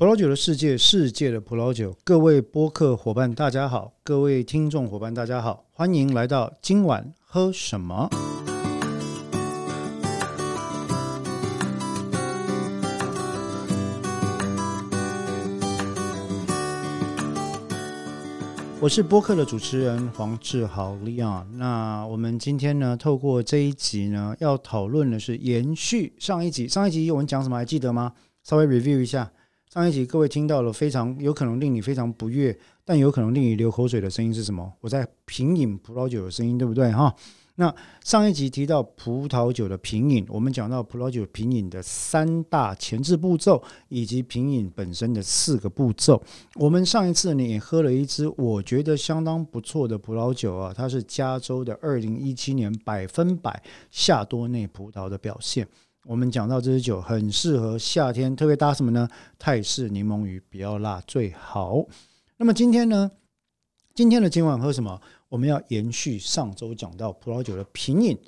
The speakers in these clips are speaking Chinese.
葡萄酒的世界，世界的葡萄酒，各位播客伙伴大家好，各位听众伙伴大家好，欢迎来到今晚喝什么。我是播客的主持人黄志豪 Leon。那我们今天呢，透过这一集呢，要讨论的是延续上一集。上一集我们讲什么？还记得吗？稍微 review 一下。上一集各位听到了非常有可能令你非常不悦，但有可能令你流口水的声音是什么？我在品饮葡萄酒的声音，对不对？哈。那上一集提到葡萄酒的品饮，我们讲到葡萄酒品饮的三大前置步骤，以及品饮本身的四个步骤。我们上一次呢也喝了一支我觉得相当不错的葡萄酒啊，它是加州的二零一七年百分百夏多内葡萄的表现。我们讲到这支酒很适合夏天，特别搭什么呢？泰式柠檬鱼，比较辣最好。那么今天呢？今天的今晚喝什么？我们要延续上周讲到葡萄酒的品饮，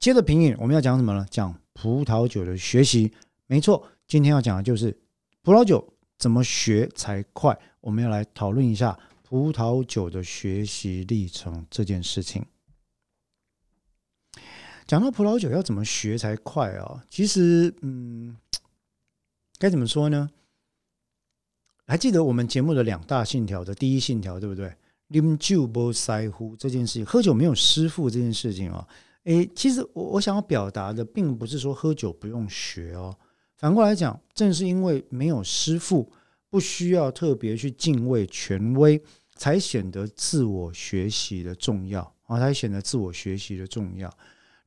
接着品饮我们要讲什么呢？讲葡萄酒的学习。没错，今天要讲的就是葡萄酒怎么学才快。我们要来讨论一下葡萄酒的学习历程这件事情。讲到葡萄酒要怎么学才快啊？其实，嗯，该怎么说呢？还记得我们节目的两大信条的第一信条，对不对？啉酒不塞乎这件事情，喝酒没有师傅这件事情啊，诶，其实我我想要表达的，并不是说喝酒不用学哦，反过来讲，正是因为没有师傅，不需要特别去敬畏权威，才显得自我学习的重要啊，才显得自我学习的重要。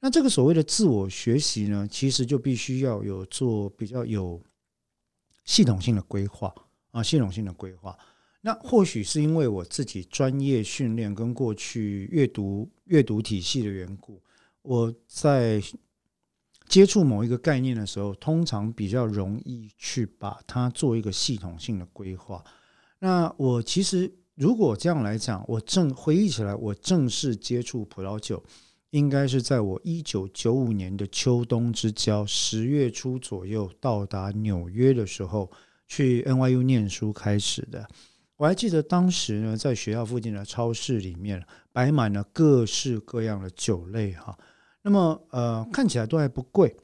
那这个所谓的自我学习呢，其实就必须要有做比较有系统性的规划啊，系统性的规划。那或许是因为我自己专业训练跟过去阅读阅读体系的缘故，我在接触某一个概念的时候，通常比较容易去把它做一个系统性的规划。那我其实如果这样来讲，我正回忆起来，我正式接触葡萄酒，应该是在我一九九五年的秋冬之交，十月初左右到达纽约的时候，去 NYU 念书开始的。我还记得当时呢，在学校附近的超市里面摆满了各式各样的酒类哈。那么呃，看起来都还不贵，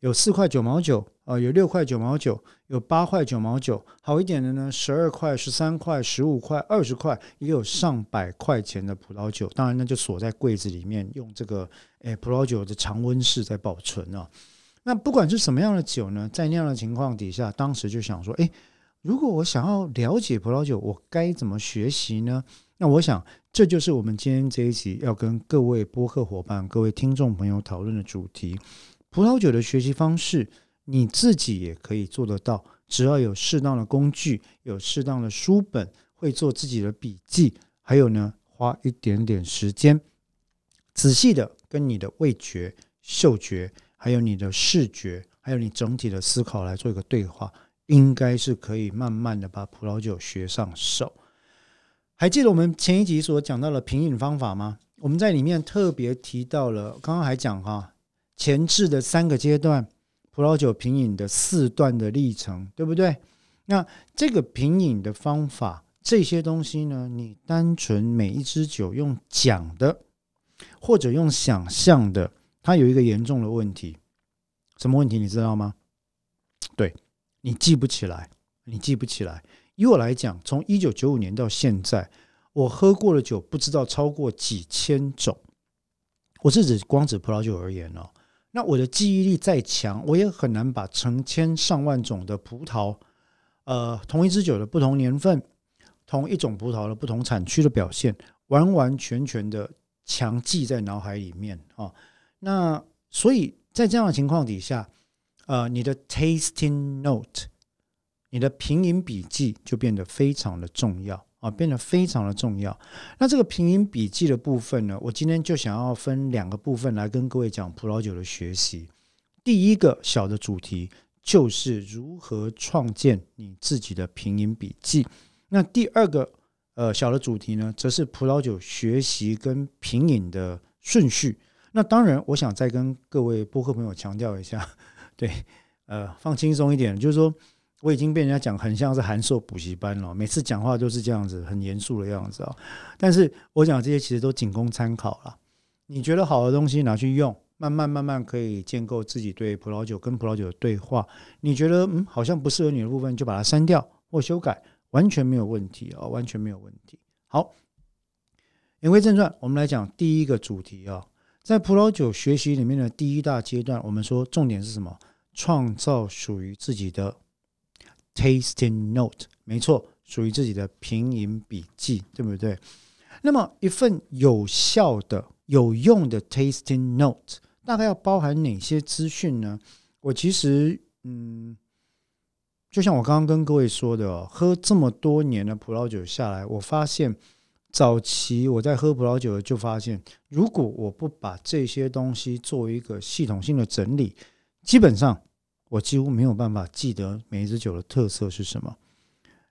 有四块九毛九，呃，有六块九毛九，有八块九毛九，好一点的呢，十二块、十三块、十五块、二十块，也有上百块钱的葡萄酒。当然呢，就锁在柜子里面，用这个诶葡萄酒的常温室在保存啊。那不管是什么样的酒呢，在那样的情况底下，当时就想说，诶。如果我想要了解葡萄酒，我该怎么学习呢？那我想，这就是我们今天这一集要跟各位播客伙伴、各位听众朋友讨论的主题。葡萄酒的学习方式，你自己也可以做得到，只要有适当的工具、有适当的书本，会做自己的笔记，还有呢，花一点点时间，仔细的跟你的味觉、嗅觉，还有你的视觉，还有你整体的思考来做一个对话。应该是可以慢慢的把葡萄酒学上手。还记得我们前一集所讲到的品饮方法吗？我们在里面特别提到了，刚刚还讲哈前置的三个阶段，葡萄酒品饮的四段的历程，对不对？那这个品饮的方法，这些东西呢，你单纯每一支酒用讲的，或者用想象的，它有一个严重的问题，什么问题你知道吗？对。你记不起来，你记不起来。以我来讲，从一九九五年到现在，我喝过的酒不知道超过几千种。我是指光指葡萄酒而言哦。那我的记忆力再强，我也很难把成千上万种的葡萄，呃，同一支酒的不同年份、同一种葡萄的不同产区的表现，完完全全的强记在脑海里面啊。那所以在这样的情况底下。呃，你的 tasting note，你的品饮笔记就变得非常的重要啊，变得非常的重要。那这个品饮笔记的部分呢，我今天就想要分两个部分来跟各位讲葡萄酒的学习。第一个小的主题就是如何创建你自己的品饮笔记。那第二个呃小的主题呢，则是葡萄酒学习跟品饮的顺序。那当然，我想再跟各位播客朋友强调一下。对，呃，放轻松一点，就是说，我已经被人家讲很像是函授补习班了，每次讲话都是这样子，很严肃的样子啊。但是我讲这些其实都仅供参考了。你觉得好的东西拿去用，慢慢慢慢可以建构自己对葡萄酒跟葡萄酒的对话。你觉得嗯好像不适合你的部分，就把它删掉或修改，完全没有问题啊，完全没有问题。好，言归正传，我们来讲第一个主题啊，在葡萄酒学习里面的第一大阶段，我们说重点是什么？创造属于自己的 tasting note，没错，属于自己的品饮笔记，对不对？那么一份有效的。有用的 tasting note 大概要包含哪些资讯呢？我其实，嗯，就像我刚刚跟各位说的，哦喝这么多年的葡萄酒下来，我发现早期我在喝葡萄酒就发现，如果我不把这些东西做一个系统性的整理，基本上我几乎没有办法记得每一支酒的特色是什么。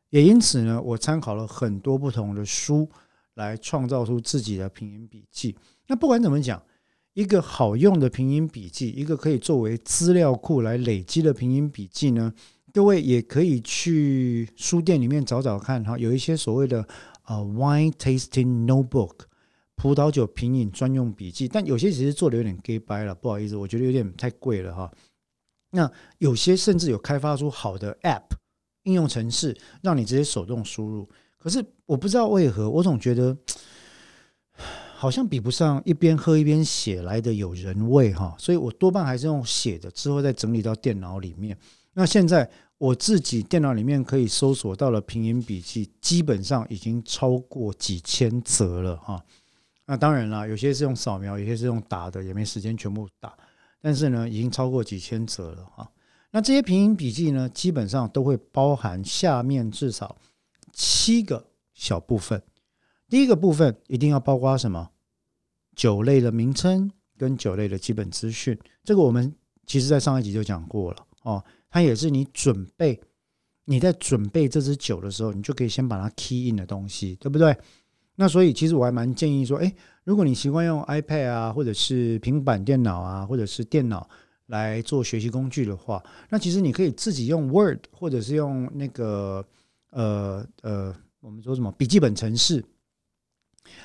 也因此呢，我参考了很多不同的书。来创造出自己的品饮笔记。那不管怎么讲，一个好用的品饮笔记，一个可以作为资料库来累积的品饮笔记呢？各位也可以去书店里面找找看哈，有一些所谓的呃 wine tasting notebook 葡萄酒品饮专用笔记，但有些其实做的有点 gay by 了，不好意思，我觉得有点太贵了哈。那有些甚至有开发出好的 app 应用程式，让你直接手动输入。可是我不知道为何，我总觉得 好像比不上一边喝一边写来的有人味哈，所以我多半还是用写的，之后再整理到电脑里面。那现在我自己电脑里面可以搜索到了拼音笔记，基本上已经超过几千则了哈。那当然了，有些是用扫描，有些是用打的，也没时间全部打。但是呢，已经超过几千则了啊。那这些拼音笔记呢，基本上都会包含下面至少。七个小部分，第一个部分一定要包括什么？酒类的名称跟酒类的基本资讯。这个我们其实在上一集就讲过了哦。它也是你准备你在准备这支酒的时候，你就可以先把它 key in 的东西，对不对？那所以其实我还蛮建议说，哎，如果你习惯用 iPad 啊，或者是平板电脑啊，或者是电脑来做学习工具的话，那其实你可以自己用 Word 或者是用那个。呃呃，我们说什么笔记本程式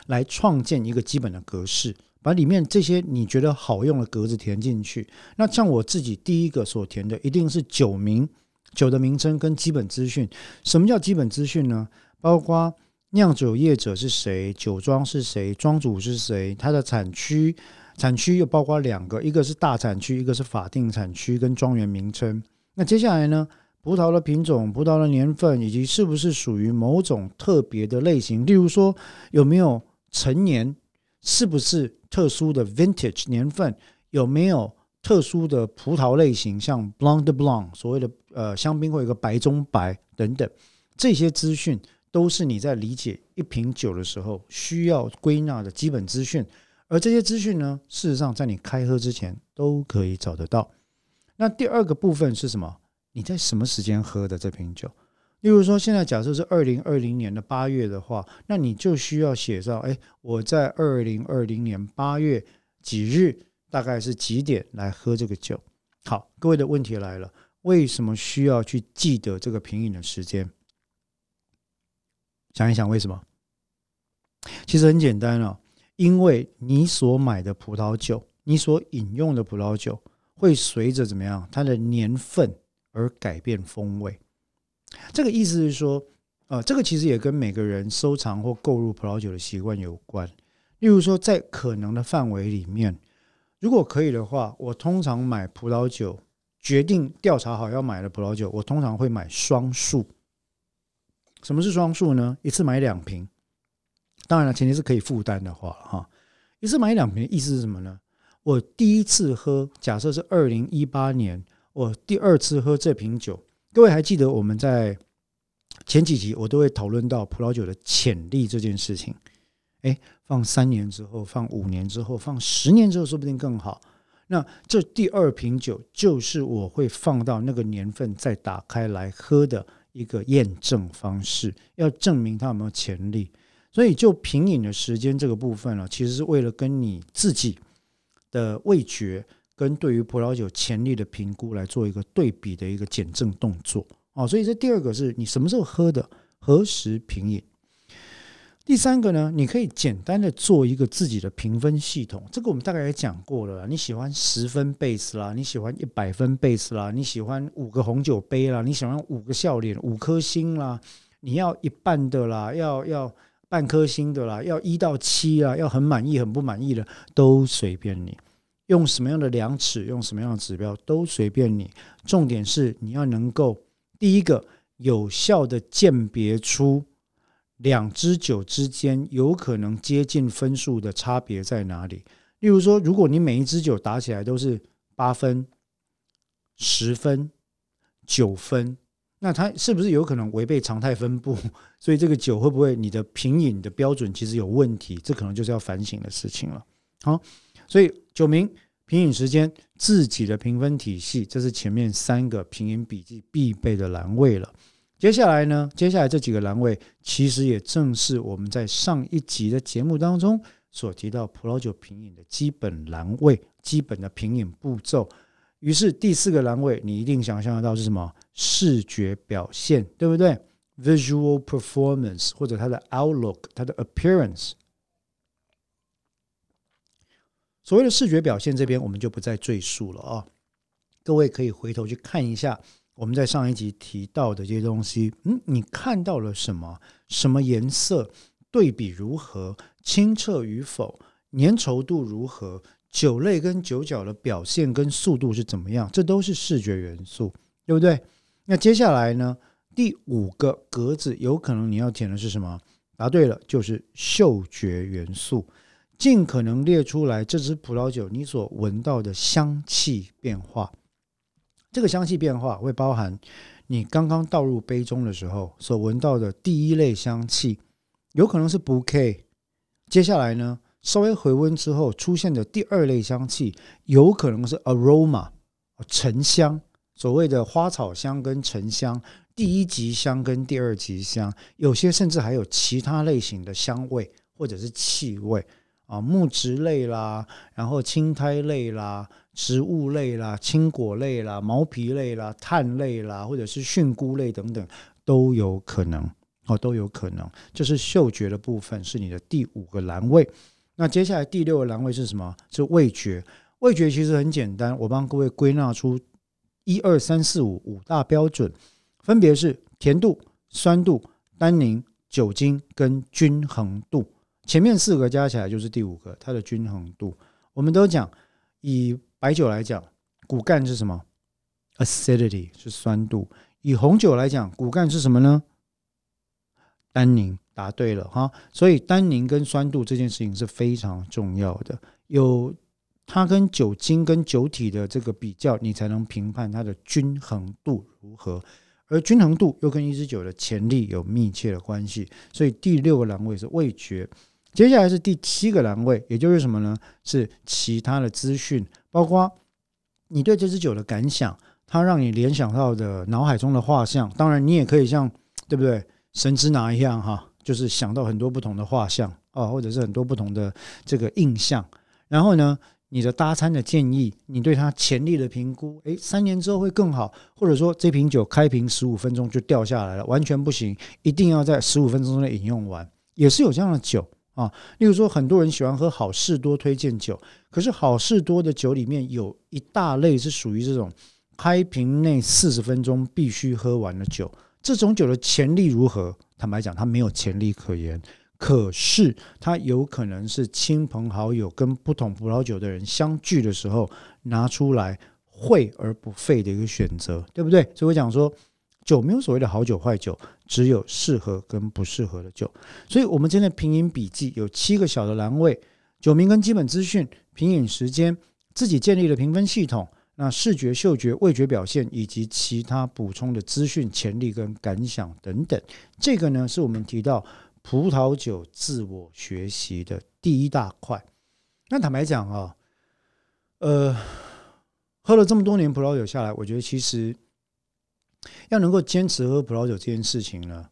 来创建一个基本的格式，把里面这些你觉得好用的格子填进去。那像我自己第一个所填的，一定是酒名、酒的名称跟基本资讯。什么叫基本资讯呢？包括酿酒业者是谁，酒庄是谁，庄主是谁，它的产区，产区又包括两个，一个是大产区，一个是法定产区跟庄园名称。那接下来呢？葡萄的品种、葡萄的年份，以及是不是属于某种特别的类型，例如说有没有陈年，是不是特殊的 vintage 年份，有没有特殊的葡萄类型，像 blanc de blanc 所谓的呃香槟会有个白中白等等，这些资讯都是你在理解一瓶酒的时候需要归纳的基本资讯，而这些资讯呢，事实上在你开喝之前都可以找得到。那第二个部分是什么？你在什么时间喝的这瓶酒？例如说，现在假设是二零二零年的八月的话，那你就需要写上：哎，我在二零二零年八月几日，大概是几点来喝这个酒？好，各位的问题来了，为什么需要去记得这个品饮的时间？想一想，为什么？其实很简单啊，因为你所买的葡萄酒，你所饮用的葡萄酒，会随着怎么样，它的年份。而改变风味，这个意思是说，呃，这个其实也跟每个人收藏或购入葡萄酒的习惯有关。例如说，在可能的范围里面，如果可以的话，我通常买葡萄酒，决定调查好要买的葡萄酒，我通常会买双数。什么是双数呢？一次买两瓶，当然了，前提是可以负担的话，哈，一次买两瓶的，意思是什么呢？我第一次喝，假设是二零一八年。我第二次喝这瓶酒，各位还记得我们在前几集我都会讨论到葡萄酒的潜力这件事情。哎，放三年之后，放五年之后，放十年之后，说不定更好。那这第二瓶酒就是我会放到那个年份再打开来喝的一个验证方式，要证明它有没有潜力。所以就品饮的时间这个部分呢，其实是为了跟你自己的味觉。跟对于葡萄酒潜力的评估来做一个对比的一个减震动作哦。所以这第二个是你什么时候喝的，何时品饮。第三个呢，你可以简单的做一个自己的评分系统。这个我们大概也讲过了。你喜欢十分贝斯啦，你喜欢一百分贝斯啦，你喜欢五个红酒杯啦，你喜欢五个笑脸五颗星啦，你要一半的啦，要要半颗星的啦，要一到七啊，要很满意很不满意的都随便你。用什么样的量尺，用什么样的指标都随便你。重点是你要能够第一个有效的鉴别出。两支酒之间有可能接近分数的差别在哪里？例如说，如果你每一支酒打起来都是八分、十分、九分，那它是不是有可能违背常态分布？所以这个酒会不会你的品饮的标准其实有问题？这可能就是要反省的事情了。好，所以酒名、品饮时间、自己的评分体系，这是前面三个品饮笔记必备的栏位了。接下来呢？接下来这几个栏位，其实也正是我们在上一集的节目当中所提到葡萄酒品饮的基本栏位、基本的品饮步骤。于是第四个栏位，你一定想象得到是什么？视觉表现，对不对？Visual performance 或者它的 outlook、它的 appearance。所谓的视觉表现，这边我们就不再赘述了啊。各位可以回头去看一下。我们在上一集提到的这些东西，嗯，你看到了什么？什么颜色？对比如何？清澈与否？粘稠度如何？酒类跟酒角的表现跟速度是怎么样？这都是视觉元素，对不对？那接下来呢？第五个格子有可能你要填的是什么？答对了，就是嗅觉元素，尽可能列出来这支葡萄酒你所闻到的香气变化。这个香气变化会包含你刚刚倒入杯中的时候所闻到的第一类香气，有可能是 bouquet。接下来呢，稍微回温之后出现的第二类香气，有可能是 aroma 沉香，所谓的花草香跟沉香，第一级香跟第二级香，有些甚至还有其他类型的香味或者是气味啊，木质类啦，然后青苔类啦。植物类啦、青果类啦、毛皮类啦、碳类啦，或者是菌菇类等等，都有可能哦，都有可能。这是嗅觉的部分，是你的第五个栏位。那接下来第六个栏位是什么？是味觉。味觉其实很简单，我帮各位归纳出一二三四五五大标准，分别是甜度、酸度、单宁、酒精跟均衡度。前面四个加起来就是第五个，它的均衡度。我们都讲以。白酒来讲，骨干是什么？acidity 是酸度。以红酒来讲，骨干是什么呢？单宁。答对了哈。所以单宁跟酸度这件事情是非常重要的。有它跟酒精跟酒体的这个比较，你才能评判它的均衡度如何。而均衡度又跟一支酒的潜力有密切的关系。所以第六个栏位是味觉。接下来是第七个栏位，也就是什么呢？是其他的资讯。包括你对这支酒的感想，它让你联想到的脑海中的画像。当然，你也可以像对不对神之拿一样哈，就是想到很多不同的画像啊，或者是很多不同的这个印象。然后呢，你的搭餐的建议，你对它潜力的评估，诶，三年之后会更好，或者说这瓶酒开瓶十五分钟就掉下来了，完全不行，一定要在十五分钟内饮用完，也是有这样的酒。啊，例如说，很多人喜欢喝好事多推荐酒，可是好事多的酒里面有一大类是属于这种开瓶内四十分钟必须喝完的酒。这种酒的潜力如何？坦白讲，它没有潜力可言。可是它有可能是亲朋好友跟不同葡萄酒的人相聚的时候拿出来会而不废的一个选择，对不对？所以我讲说。酒没有所谓的好酒坏酒，只有适合跟不适合的酒。所以，我们今天的品饮笔记有七个小的栏位：酒名跟基本资讯、品饮时间、自己建立的评分系统、那视觉、嗅觉、味觉表现以及其他补充的资讯、潜力跟感想等等。这个呢，是我们提到葡萄酒自我学习的第一大块。那坦白讲啊，呃，喝了这么多年葡萄酒下来，我觉得其实。要能够坚持喝葡萄酒这件事情呢，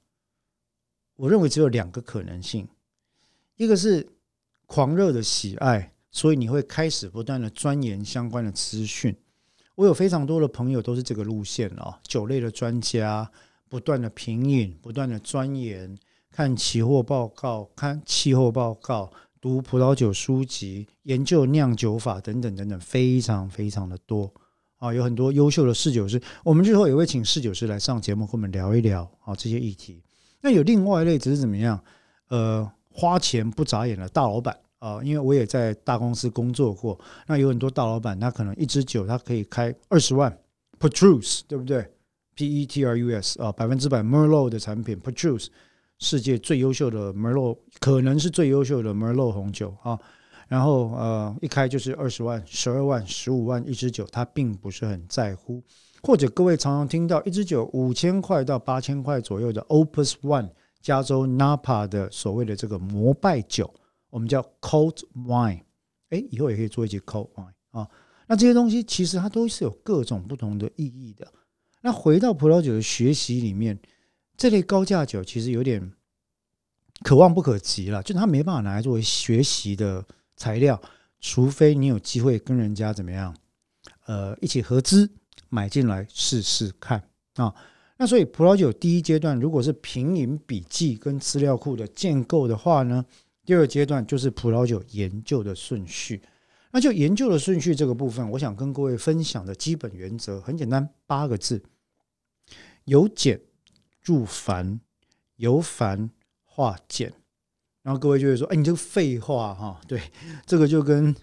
我认为只有两个可能性：一个是狂热的喜爱，所以你会开始不断的钻研相关的资讯；我有非常多的朋友都是这个路线哦，酒类的专家，不断的品饮，不断的钻研，看期货报告，看气候报告，读葡萄酒书籍，研究酿酒法等等等等，非常非常的多。啊，有很多优秀的侍酒师，我们日后也会请侍酒师来上节目，跟我们聊一聊啊这些议题。那有另外一类只是怎么样？呃，花钱不眨眼的大老板。啊，因为我也在大公司工作过，那有很多大老板，他可能一支酒他可以开二十万，Petrus 对不对？P E T R U S 啊，百分之百 Merlot 的产品，Petrus 世界最优秀的 Merlot，可能是最优秀的 Merlot 红酒啊。然后呃，一开就是二十万、十二万、十五万一支酒，他并不是很在乎。或者各位常常听到一支酒五千块到八千块左右的 Opus One 加州 Napa 的所谓的这个膜拜酒。我们叫 cold wine，哎，以后也可以做一节 cold wine 啊。那这些东西其实它都是有各种不同的意义的。那回到葡萄酒的学习里面，这类高价酒其实有点可望不可及了，就它没办法拿来作为学习的材料，除非你有机会跟人家怎么样，呃，一起合资买进来试试看啊。那所以葡萄酒第一阶段，如果是品饮笔记跟资料库的建构的话呢？第二阶段就是葡萄酒研究的顺序，那就研究的顺序这个部分，我想跟各位分享的基本原则很简单，八个字：由简入繁，由繁化简。然后各位就会说：“哎，你这个废话哈！”对，这个就跟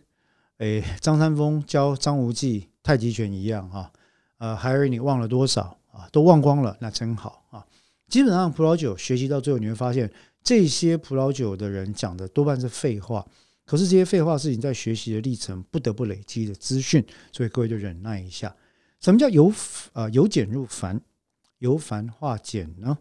哎张三丰教张无忌太极拳一样哈。呃，孩儿你忘了多少啊？都忘光了，那真好啊。基本上葡萄酒学习到最后，你会发现。这些葡萄酒的人讲的多半是废话，可是这些废话是你在学习的历程不得不累积的资讯，所以各位就忍耐一下。什么叫由呃由简入繁，由繁化简呢？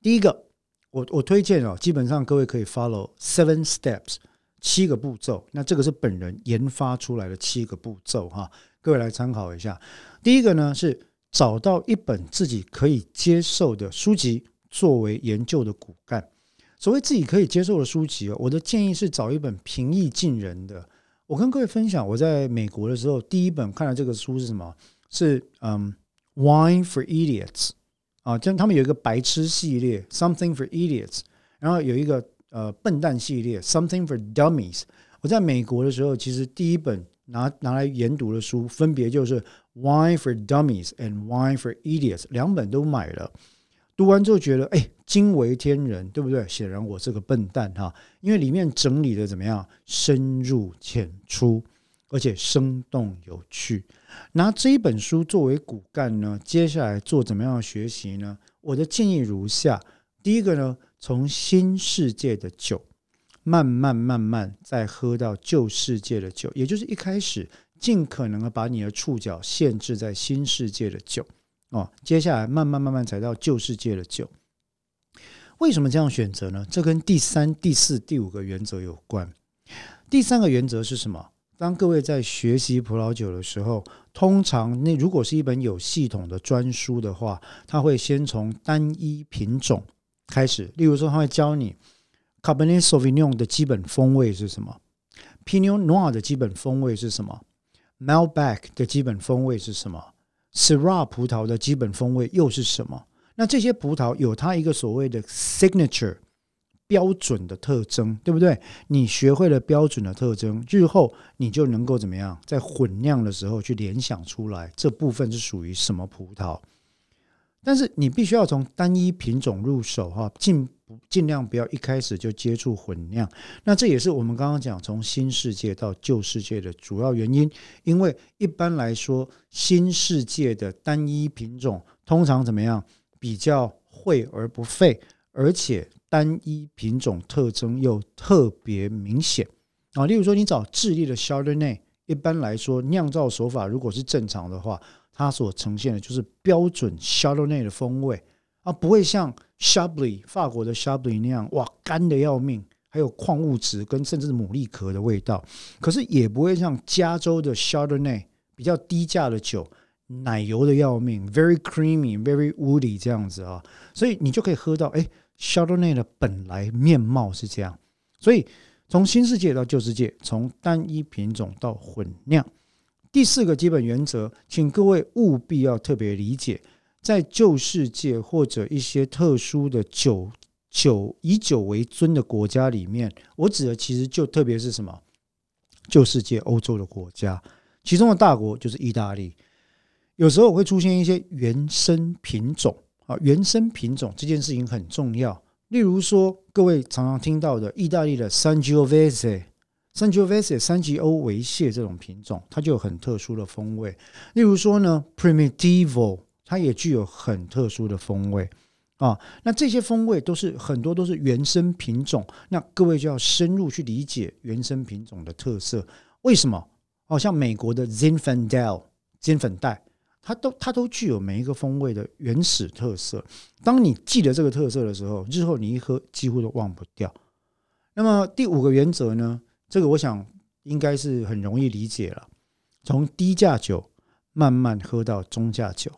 第一个，我我推荐哦，基本上各位可以 follow seven steps 七个步骤。那这个是本人研发出来的七个步骤哈，各位来参考一下。第一个呢是找到一本自己可以接受的书籍作为研究的骨干。所谓自己可以接受的书籍哦，我的建议是找一本平易近人的。我跟各位分享，我在美国的时候，第一本看的这个书是什么？是嗯，《Wine for Idiots》啊，就他们有一个白痴系列，《Something for Idiots》，然后有一个呃笨蛋系列，《Something for Dummies》。我在美国的时候，其实第一本拿拿来研读的书，分别就是《Wine for Dummies》and《Wine for Idiots》，两本都买了。读完之后觉得，哎，惊为天人，对不对？显然我是个笨蛋哈，因为里面整理的怎么样，深入浅出，而且生动有趣。拿这一本书作为骨干呢，接下来做怎么样的学习呢？我的建议如下：第一个呢，从新世界的酒慢慢慢慢再喝到旧世界的酒，也就是一开始尽可能的把你的触角限制在新世界的酒。哦，接下来慢慢慢慢才到旧世界的酒，为什么这样选择呢？这跟第三、第四、第五个原则有关。第三个原则是什么？当各位在学习葡萄酒的时候，通常那如果是一本有系统的专书的话，他会先从单一品种开始。例如说，他会教你 Cabernet Sauvignon 的基本风味是什么，Pinot Noir 的基本风味是什么，Malbec 的基本风味是什么。Syrah 葡萄的基本风味又是什么？那这些葡萄有它一个所谓的 signature 标准的特征，对不对？你学会了标准的特征，日后你就能够怎么样，在混酿的时候去联想出来这部分是属于什么葡萄。但是你必须要从单一品种入手，哈，尽尽量不要一开始就接触混酿。那这也是我们刚刚讲从新世界到旧世界的主要原因。因为一般来说，新世界的单一品种通常怎么样？比较会而不费，而且单一品种特征又特别明显啊。例如说，你找智利的 Chardonnay，一般来说酿造手法如果是正常的话。它所呈现的就是标准 Chardonnay 的风味啊，不会像 Chablis 法国的 Chablis 那样哇干的要命，还有矿物质跟甚至牡蛎壳的味道。可是也不会像加州的 Chardonnay 比较低价的酒，奶油的要命，very creamy，very woody 这样子啊。所以你就可以喝到哎 Chardonnay 的本来面貌是这样。所以从新世界到旧世界，从单一品种到混酿。第四个基本原则，请各位务必要特别理解，在旧世界或者一些特殊的酒酒以酒为尊的国家里面，我指的其实就特别是什么旧世界欧洲的国家，其中的大国就是意大利。有时候会出现一些原生品种啊，原生品种这件事情很重要。例如说，各位常常听到的意大利的 Sangiovese、Sangiovese、三吉欧维蟹这种品种，它就有很特殊的风味。例如说呢，Primitivo，它也具有很特殊的风味啊。那这些风味都是很多都是原生品种，那各位就要深入去理解原生品种的特色。为什么？好像美国的 Zinfandel 金粉黛。它都它都具有每一个风味的原始特色。当你记得这个特色的时候，日后你一喝几乎都忘不掉。那么第五个原则呢？这个我想应该是很容易理解了。从低价酒慢慢喝到中价酒，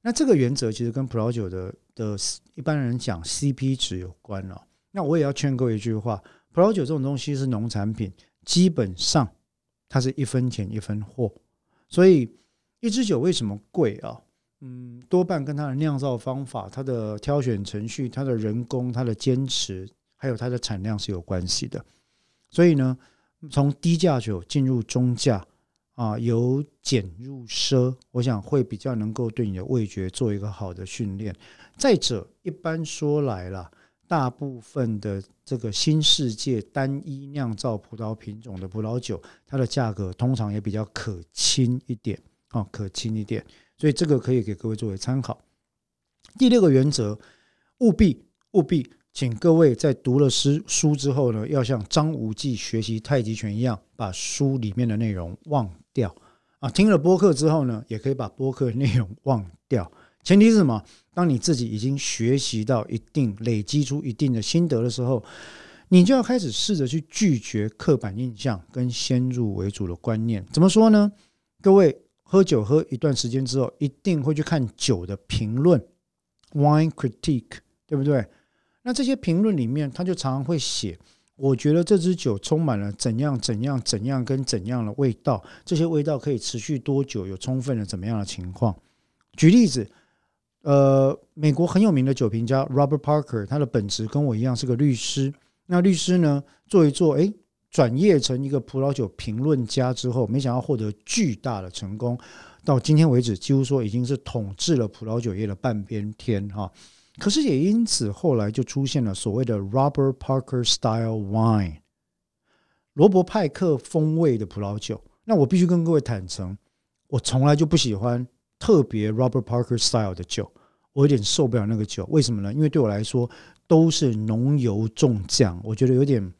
那这个原则其实跟葡萄酒的的一般人讲 CP 值有关了。那我也要劝各位一句话：葡萄酒这种东西是农产品，基本上它是一分钱一分货，所以。一支酒为什么贵啊？嗯，多半跟它的酿造方法、它的挑选程序、它的人工、它的坚持，还有它的产量是有关系的。所以呢，从低价酒进入中价啊，由俭入奢，我想会比较能够对你的味觉做一个好的训练。再者，一般说来了，大部分的这个新世界单一酿造葡萄品种的葡萄酒，它的价格通常也比较可亲一点。啊，可轻一点，所以这个可以给各位作为参考。第六个原则，务必务必，请各位在读了诗书之后呢，要像张无忌学习太极拳一样，把书里面的内容忘掉啊。听了播客之后呢，也可以把播客内容忘掉。前提是什么？当你自己已经学习到一定、累积出一定的心得的时候，你就要开始试着去拒绝刻板印象跟先入为主的观念。怎么说呢？各位。喝酒喝一段时间之后，一定会去看酒的评论，wine critique，对不对？那这些评论里面，他就常常会写，我觉得这支酒充满了怎样怎样怎样跟怎样的味道，这些味道可以持续多久，有充分的怎么样的情况？举例子，呃，美国很有名的酒评家 Robert Parker，他的本职跟我一样是个律师，那律师呢做一做，哎。转业成一个葡萄酒评论家之后，没想到获得巨大的成功。到今天为止，几乎说已经是统治了葡萄酒业的半边天哈。可是也因此，后来就出现了所谓的 Robert Parker Style Wine，罗伯派克风味的葡萄酒。那我必须跟各位坦诚，我从来就不喜欢特别 Robert Parker Style 的酒，我有点受不了那个酒。为什么呢？因为对我来说。都是浓油重酱，我觉得有点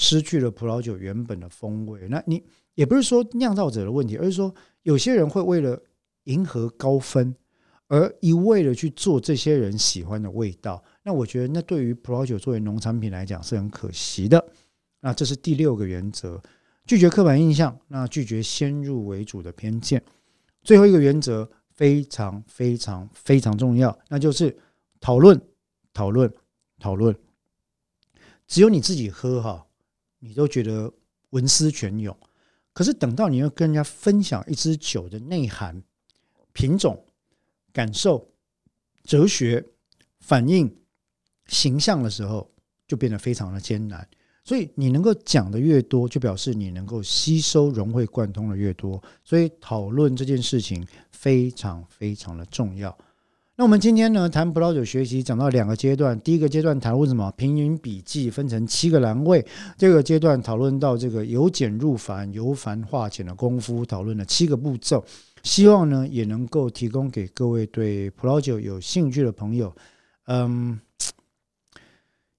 失去了葡萄酒原本的风味。那你也不是说酿造者的问题，而是说有些人会为了迎合高分，而一味的去做这些人喜欢的味道。那我觉得，那对于葡萄酒作为农产品来讲是很可惜的。那这是第六个原则：拒绝刻板印象，那拒绝先入为主的偏见。最后一个原则非常非常非常重要，那就是讨论讨论。讨论，只有你自己喝哈，你都觉得文思泉涌。可是等到你要跟人家分享一支酒的内涵、品种、感受、哲学、反应、形象的时候，就变得非常的艰难。所以你能够讲的越多，就表示你能够吸收、融会贯通的越多。所以讨论这件事情非常非常的重要。那我们今天呢谈葡萄酒学习，讲到两个阶段。第一个阶段谈论什么？平云笔记分成七个栏位。第二个阶段讨论到这个由简入繁、由繁化简的功夫，讨论了七个步骤。希望呢也能够提供给各位对葡萄酒有兴趣的朋友，嗯，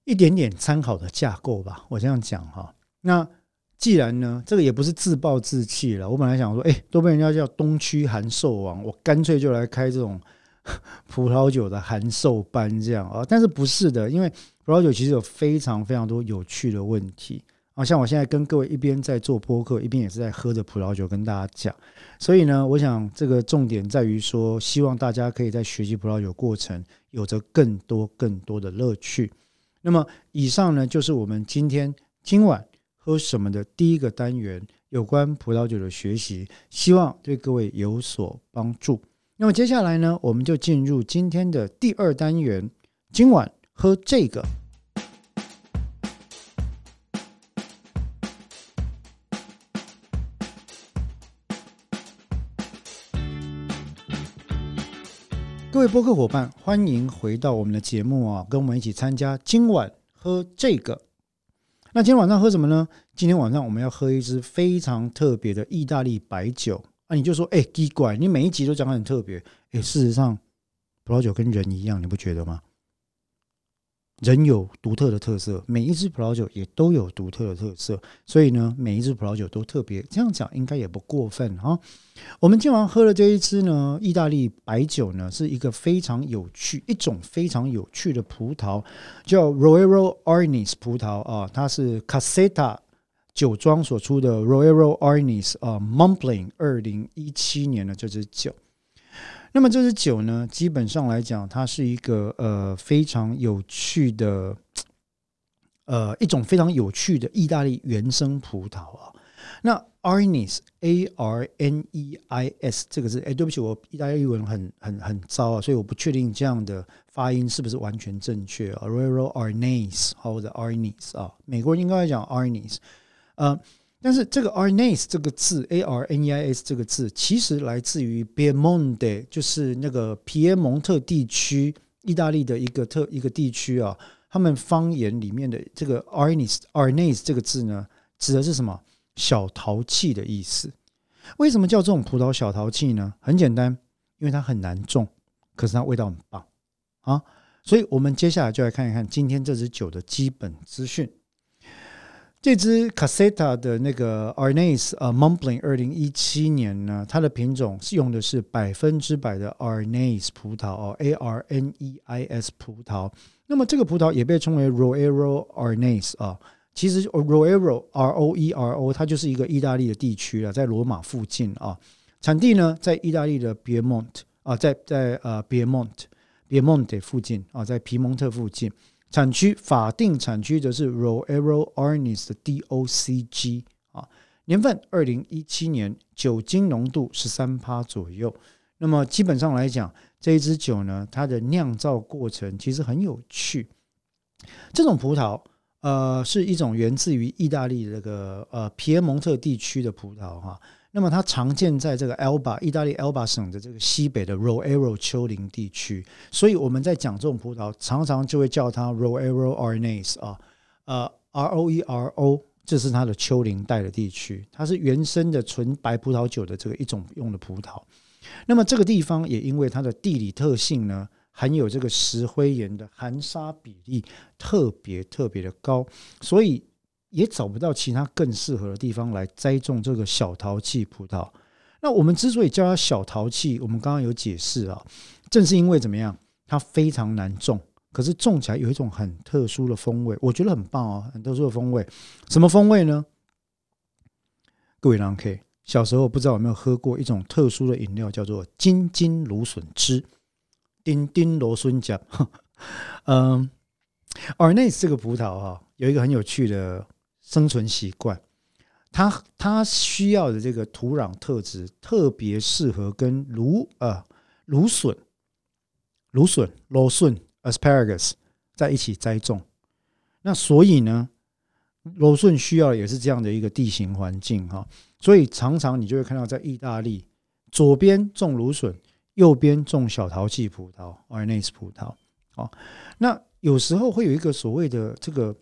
一点点参考的架构吧。我这样讲哈。那既然呢，这个也不是自暴自弃了。我本来想说，哎，都被人家叫东区函授王，我干脆就来开这种。葡萄酒的函授班这样啊，但是不是的，因为葡萄酒其实有非常非常多有趣的问题啊。像我现在跟各位一边在做播客，一边也是在喝着葡萄酒跟大家讲。所以呢，我想这个重点在于说，希望大家可以在学习葡萄酒过程有着更多更多的乐趣。那么以上呢，就是我们今天今晚喝什么的第一个单元，有关葡萄酒的学习，希望对各位有所帮助。那么接下来呢，我们就进入今天的第二单元。今晚喝这个。各位播客伙伴，欢迎回到我们的节目啊，跟我们一起参加今晚喝这个。那今天晚上喝什么呢？今天晚上我们要喝一支非常特别的意大利白酒。啊，你就说，哎，奇怪，你每一集都讲的很特别。哎，事实上，葡萄酒跟人一样，你不觉得吗？人有独特的特色，每一支葡萄酒也都有独特的特色，所以呢，每一支葡萄酒都特别。这样讲应该也不过分哈。我们今晚喝的这一支呢，意大利白酒呢，是一个非常有趣，一种非常有趣的葡萄，叫 Roero Arnis 葡萄啊，它是 Casetta 酒庄所出的 Roero Arnis 啊 m o n p l i n g 二零一七年的这支酒。那么这支酒呢，基本上来讲，它是一个呃非常有趣的，呃一种非常有趣的意大利原生葡萄啊。那 Arnis A R N E I S 这个字，哎，对不起，我意大利文很很很糟啊，所以我不确定这样的发音是不是完全正确啊。Royal Arnis 或者 Arnis 啊，美国人应该讲 Arnis，呃。但是这个 Arnes 这个字，A R N E I S 这个字，其实来自于 Piemonte，就是那个皮耶蒙特地区，意大利的一个特一个地区啊。他们方言里面的这个 Arnes Arnes 这个字呢，指的是什么？小淘气的意思。为什么叫这种葡萄小淘气呢？很简单，因为它很难种，可是它味道很棒啊。所以我们接下来就来看一看今天这支酒的基本资讯。这支 Caseta 的那个 Arnes 呃 Mumbling 二零一七年呢，它的品种是用的是百分之百的 Arnes 葡萄哦，A R N E I S 葡萄。那么这个葡萄也被称为 Roero Arnes 啊，其实 Roero R O E R O 它就是一个意大利的地区了，在罗马附近啊。产地呢在意大利的 Piemont 啊，在在呃 Piemont Piemont 附近啊，在皮蒙特附近。产区法定产区则是 Roero Arnis 的 DOCG 啊，年份二零一七年，酒精浓度十三趴左右。那么基本上来讲，这一支酒呢，它的酿造过程其实很有趣。这种葡萄，呃，是一种源自于意大利这个呃皮埃蒙特地区的葡萄哈。那么它常见在这个 Alba 意大利 Alba 省的这个西北的 Roero 丘陵地区，所以我们在讲这种葡萄，常常就会叫它 Roero Arnes 啊，呃 R O E R O，这是它的丘陵带的地区，它是原生的纯白葡萄酒的这个一种用的葡萄。那么这个地方也因为它的地理特性呢，含有这个石灰岩的含沙比例特别特别的高，所以。也找不到其他更适合的地方来栽种这个小陶器葡萄。那我们之所以叫它小陶器，我们刚刚有解释啊，正是因为怎么样，它非常难种，可是种起来有一种很特殊的风味，我觉得很棒哦，很特殊的风味。什么风味呢？各位狼 K，小时候不知道有没有喝过一种特殊的饮料，叫做金金芦笋汁，丁丁螺笋酱。嗯而那这个葡萄哈，有一个很有趣的。生存习惯，它它需要的这个土壤特质特别适合跟芦呃芦笋、芦笋、芦笋 （asparagus） 在一起栽种。那所以呢，芦笋需要也是这样的一个地形环境哈。所以常常你就会看到，在意大利左边种芦笋，右边种小陶器葡萄 （Arnes 葡萄）。哦，那有时候会有一个所谓的这个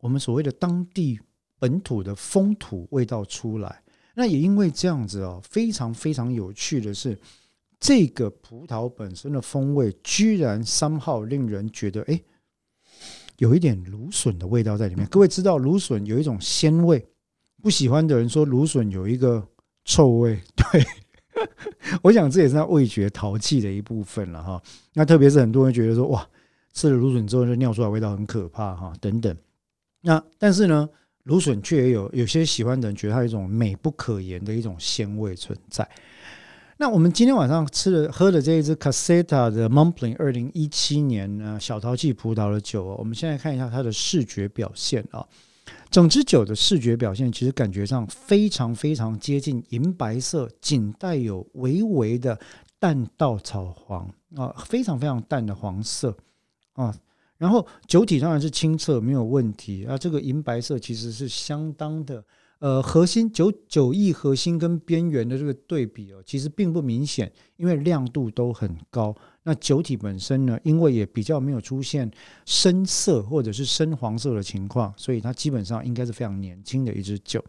我们所谓的当地。本土的风土味道出来，那也因为这样子哦，非常非常有趣的是，这个葡萄本身的风味居然三号令人觉得，哎，有一点芦笋的味道在里面。各位知道芦笋有一种鲜味，不喜欢的人说芦笋有一个臭味。对，我想这也是他味觉淘气的一部分了哈。那特别是很多人觉得说，哇，吃了芦笋之后就尿出来味道很可怕哈，等等。那但是呢？芦笋却也有有些喜欢的人觉得它有一种美不可言的一种鲜味存在。那我们今天晚上吃的喝的这一支 Caseta 的 Mumpling 二零一七年呢小陶器葡萄的酒哦，我们现在看一下它的视觉表现啊。整支酒的视觉表现，其实感觉上非常非常接近银白色，仅带有微微的淡稻草黄啊，非常非常淡的黄色啊。然后酒体当然是清澈，没有问题啊。这个银白色其实是相当的。呃，核心酒酒液核心跟边缘的这个对比哦，其实并不明显，因为亮度都很高。那酒体本身呢，因为也比较没有出现深色或者是深黄色的情况，所以它基本上应该是非常年轻的一支酒。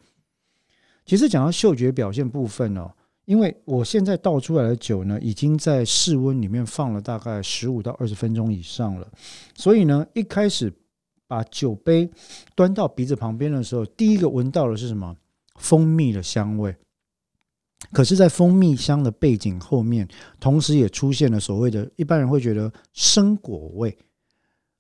其实讲到嗅觉表现部分哦，因为我现在倒出来的酒呢，已经在室温里面放了大概十五到二十分钟以上了，所以呢，一开始。把酒杯端到鼻子旁边的时候，第一个闻到的是什么？蜂蜜的香味。可是，在蜂蜜香的背景后面，同时也出现了所谓的一般人会觉得生果味，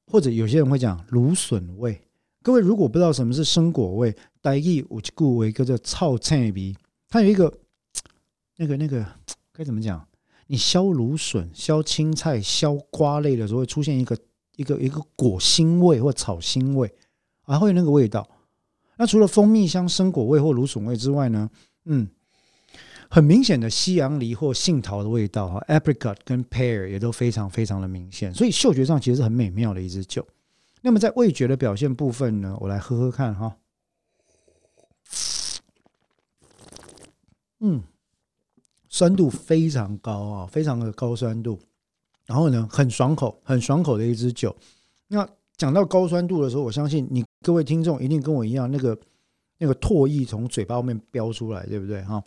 或者有些人会讲芦笋味。各位如果不知道什么是生果味，大意我就故为一个叫草菜鼻，它有一个那个那个该怎么讲？你削芦笋、削青菜、削瓜类的时候，会出现一个。一个一个果腥味或草腥味，还会有那个味道。那除了蜂蜜香、生果味或芦笋味之外呢？嗯，很明显的西洋梨或杏桃的味道哈，apricot 跟 pear 也都非常非常的明显。所以嗅觉上其实是很美妙的一支酒。那么在味觉的表现部分呢，我来喝喝看哈。嗯，酸度非常高啊，非常的高酸度。然后呢，很爽口，很爽口的一支酒。那讲到高酸度的时候，我相信你各位听众一定跟我一样，那个那个唾液从嘴巴后面飙出来，对不对？哈，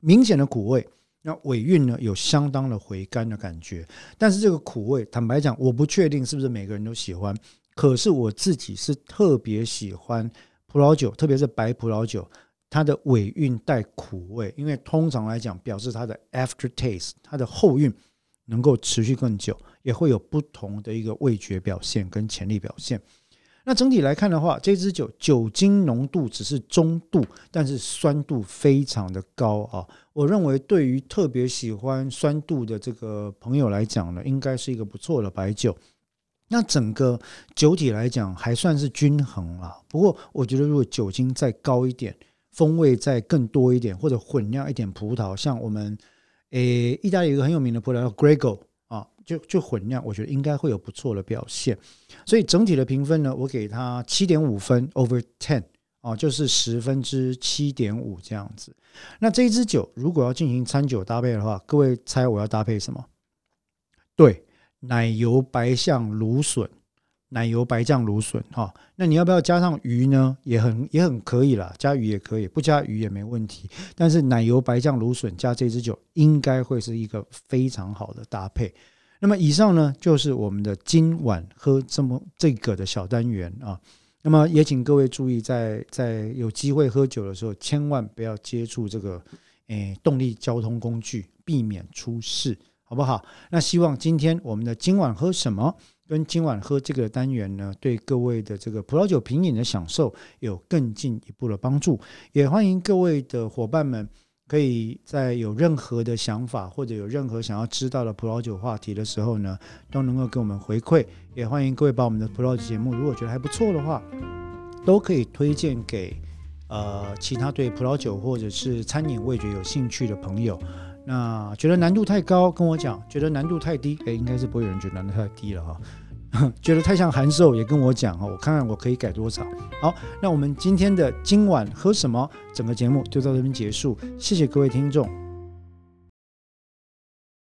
明显的苦味。那尾韵呢，有相当的回甘的感觉。但是这个苦味，坦白讲，我不确定是不是每个人都喜欢。可是我自己是特别喜欢葡萄酒，特别是白葡萄酒，它的尾韵带苦味，因为通常来讲，表示它的 after taste，它的后韵。能够持续更久，也会有不同的一个味觉表现跟潜力表现。那整体来看的话，这支酒酒精浓度只是中度，但是酸度非常的高啊！我认为对于特别喜欢酸度的这个朋友来讲呢，应该是一个不错的白酒。那整个酒体来讲还算是均衡了。不过我觉得如果酒精再高一点，风味再更多一点，或者混酿一点葡萄，像我们。诶，意大利一个很有名的葡萄叫 Grego 啊，就就混酿，我觉得应该会有不错的表现。所以整体的评分呢，我给它七点五分 over ten 啊，就是十分之七点五这样子。那这一支酒如果要进行餐酒搭配的话，各位猜我要搭配什么？对，奶油白象芦笋。奶油白酱芦笋哈，那你要不要加上鱼呢？也很也很可以啦，加鱼也可以，不加鱼也没问题。但是奶油白酱芦笋加这支酒，应该会是一个非常好的搭配。那么以上呢，就是我们的今晚喝这么这个的小单元啊。那么也请各位注意，在在有机会喝酒的时候，千万不要接触这个诶动力交通工具，避免出事，好不好？那希望今天我们的今晚喝什么？跟今晚喝这个单元呢，对各位的这个葡萄酒品饮的享受有更进一步的帮助。也欢迎各位的伙伴们，可以在有任何的想法或者有任何想要知道的葡萄酒话题的时候呢，都能够给我们回馈。也欢迎各位把我们的葡萄酒节目，如果觉得还不错的话，都可以推荐给呃其他对葡萄酒或者是餐饮味觉有兴趣的朋友。那觉得难度太高，跟我讲；觉得难度太低，哎，应该是不会有人觉得难度太低了哈。觉得太像函授，也跟我讲哦，我看看我可以改多少。好，那我们今天的今晚喝什么？整个节目就到这边结束，谢谢各位听众。